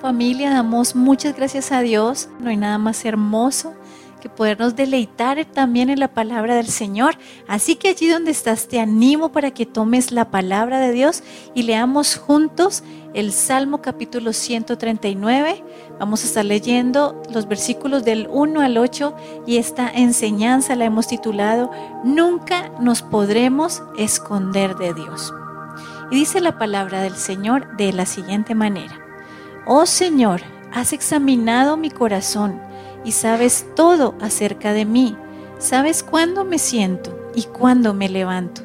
Familia, damos muchas gracias a Dios. No hay nada más hermoso que podernos deleitar también en la palabra del Señor. Así que allí donde estás, te animo para que tomes la palabra de Dios y leamos juntos el Salmo capítulo 139. Vamos a estar leyendo los versículos del 1 al 8 y esta enseñanza la hemos titulado Nunca nos podremos esconder de Dios. Y dice la palabra del Señor de la siguiente manera. Oh Señor, has examinado mi corazón y sabes todo acerca de mí. Sabes cuándo me siento y cuándo me levanto.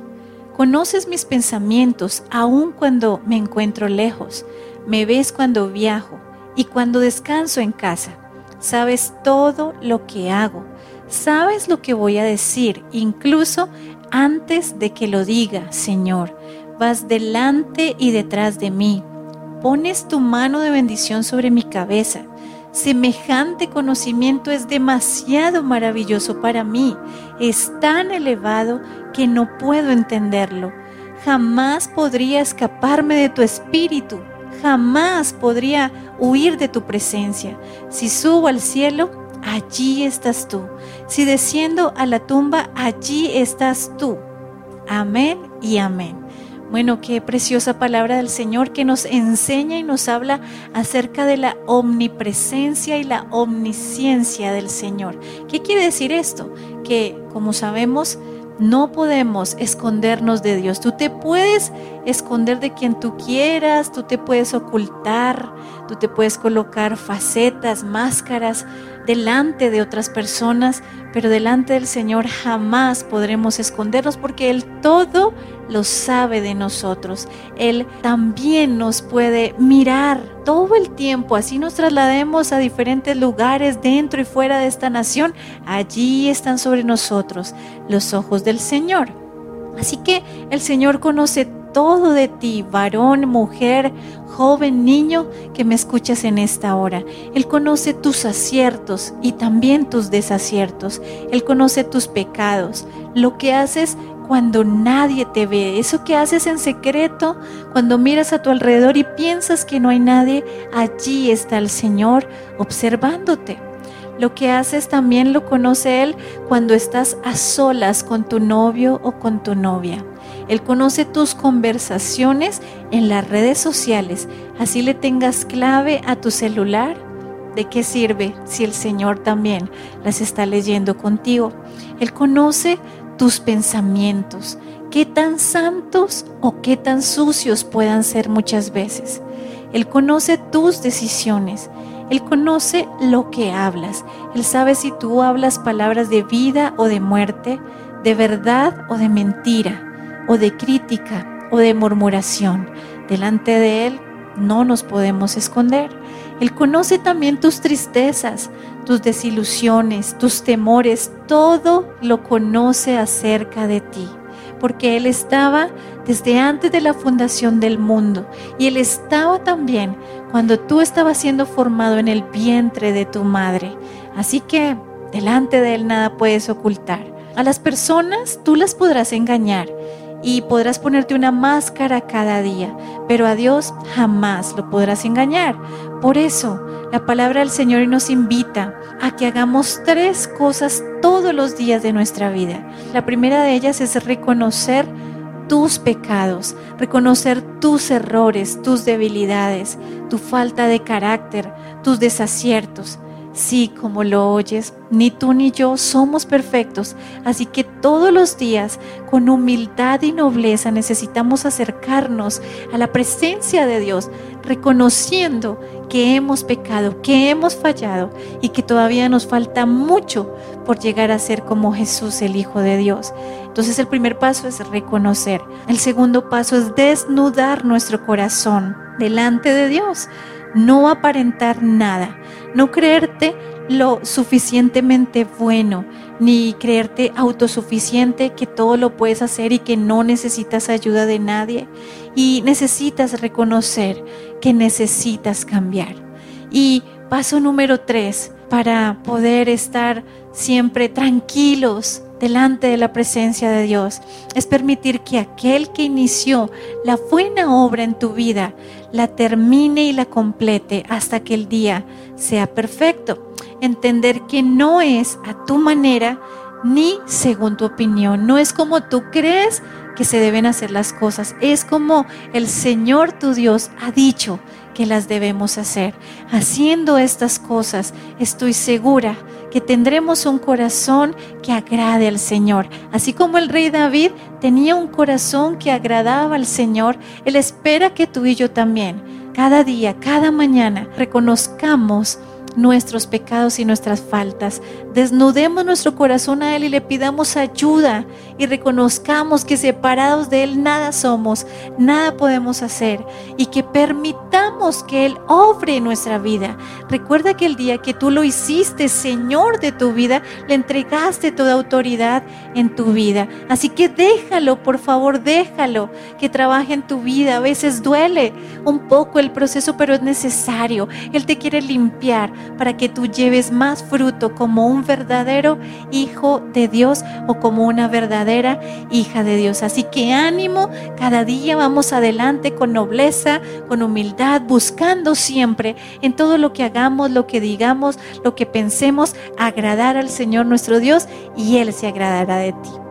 Conoces mis pensamientos aun cuando me encuentro lejos. Me ves cuando viajo y cuando descanso en casa. Sabes todo lo que hago. Sabes lo que voy a decir, incluso antes de que lo diga, Señor. Vas delante y detrás de mí. Pones tu mano de bendición sobre mi cabeza. Semejante conocimiento es demasiado maravilloso para mí, es tan elevado que no puedo entenderlo. Jamás podría escaparme de tu espíritu, jamás podría huir de tu presencia. Si subo al cielo, allí estás tú. Si desciendo a la tumba, allí estás tú. Amén y amén. Bueno, qué preciosa palabra del Señor que nos enseña y nos habla acerca de la omnipresencia y la omnisciencia del Señor. ¿Qué quiere decir esto? Que, como sabemos, no podemos escondernos de Dios. Tú te puedes esconder de quien tú quieras, tú te puedes ocultar, tú te puedes colocar facetas, máscaras delante de otras personas, pero delante del Señor jamás podremos escondernos porque Él todo lo sabe de nosotros. Él también nos puede mirar todo el tiempo, así nos traslademos a diferentes lugares dentro y fuera de esta nación, allí están sobre nosotros los ojos del Señor. Así que el Señor conoce todo de ti, varón, mujer, joven, niño que me escuchas en esta hora. Él conoce tus aciertos y también tus desaciertos. Él conoce tus pecados, lo que haces cuando nadie te ve, eso que haces en secreto, cuando miras a tu alrededor y piensas que no hay nadie, allí está el Señor observándote. Lo que haces también lo conoce Él cuando estás a solas con tu novio o con tu novia. Él conoce tus conversaciones en las redes sociales, así le tengas clave a tu celular. ¿De qué sirve si el Señor también las está leyendo contigo? Él conoce tus pensamientos, qué tan santos o qué tan sucios puedan ser muchas veces. Él conoce tus decisiones, Él conoce lo que hablas, Él sabe si tú hablas palabras de vida o de muerte, de verdad o de mentira, o de crítica o de murmuración. Delante de Él no nos podemos esconder. Él conoce también tus tristezas, tus desilusiones, tus temores, todo lo conoce acerca de ti, porque Él estaba desde antes de la fundación del mundo y Él estaba también cuando tú estabas siendo formado en el vientre de tu madre. Así que delante de Él nada puedes ocultar. A las personas tú las podrás engañar y podrás ponerte una máscara cada día, pero a Dios jamás lo podrás engañar. Por eso, la palabra del Señor nos invita a que hagamos tres cosas todos los días de nuestra vida. La primera de ellas es reconocer tus pecados, reconocer tus errores, tus debilidades, tu falta de carácter, tus desaciertos. Sí, como lo oyes, ni tú ni yo somos perfectos, así que todos los días, con humildad y nobleza, necesitamos acercarnos a la presencia de Dios, reconociendo que hemos pecado, que hemos fallado y que todavía nos falta mucho por llegar a ser como Jesús, el Hijo de Dios. Entonces el primer paso es reconocer. El segundo paso es desnudar nuestro corazón delante de Dios no aparentar nada, no creerte lo suficientemente bueno, ni creerte autosuficiente que todo lo puedes hacer y que no necesitas ayuda de nadie. Y necesitas reconocer que necesitas cambiar. Y paso número tres, para poder estar siempre tranquilos delante de la presencia de Dios. Es permitir que aquel que inició la buena obra en tu vida la termine y la complete hasta que el día sea perfecto. Entender que no es a tu manera ni según tu opinión. No es como tú crees que se deben hacer las cosas. Es como el Señor tu Dios ha dicho que las debemos hacer. Haciendo estas cosas, estoy segura que tendremos un corazón que agrade al Señor. Así como el rey David tenía un corazón que agradaba al Señor, Él espera que tú y yo también, cada día, cada mañana, reconozcamos nuestros pecados y nuestras faltas. Desnudemos nuestro corazón a Él y le pidamos ayuda y reconozcamos que separados de Él nada somos, nada podemos hacer y que permitamos que Él obre en nuestra vida. Recuerda que el día que tú lo hiciste Señor de tu vida, le entregaste toda autoridad en tu vida. Así que déjalo, por favor, déjalo que trabaje en tu vida. A veces duele un poco el proceso, pero es necesario. Él te quiere limpiar para que tú lleves más fruto como un verdadero hijo de Dios o como una verdadera hija de Dios. Así que ánimo, cada día vamos adelante con nobleza, con humildad, buscando siempre en todo lo que hagamos, lo que digamos, lo que pensemos, agradar al Señor nuestro Dios y Él se agradará de ti.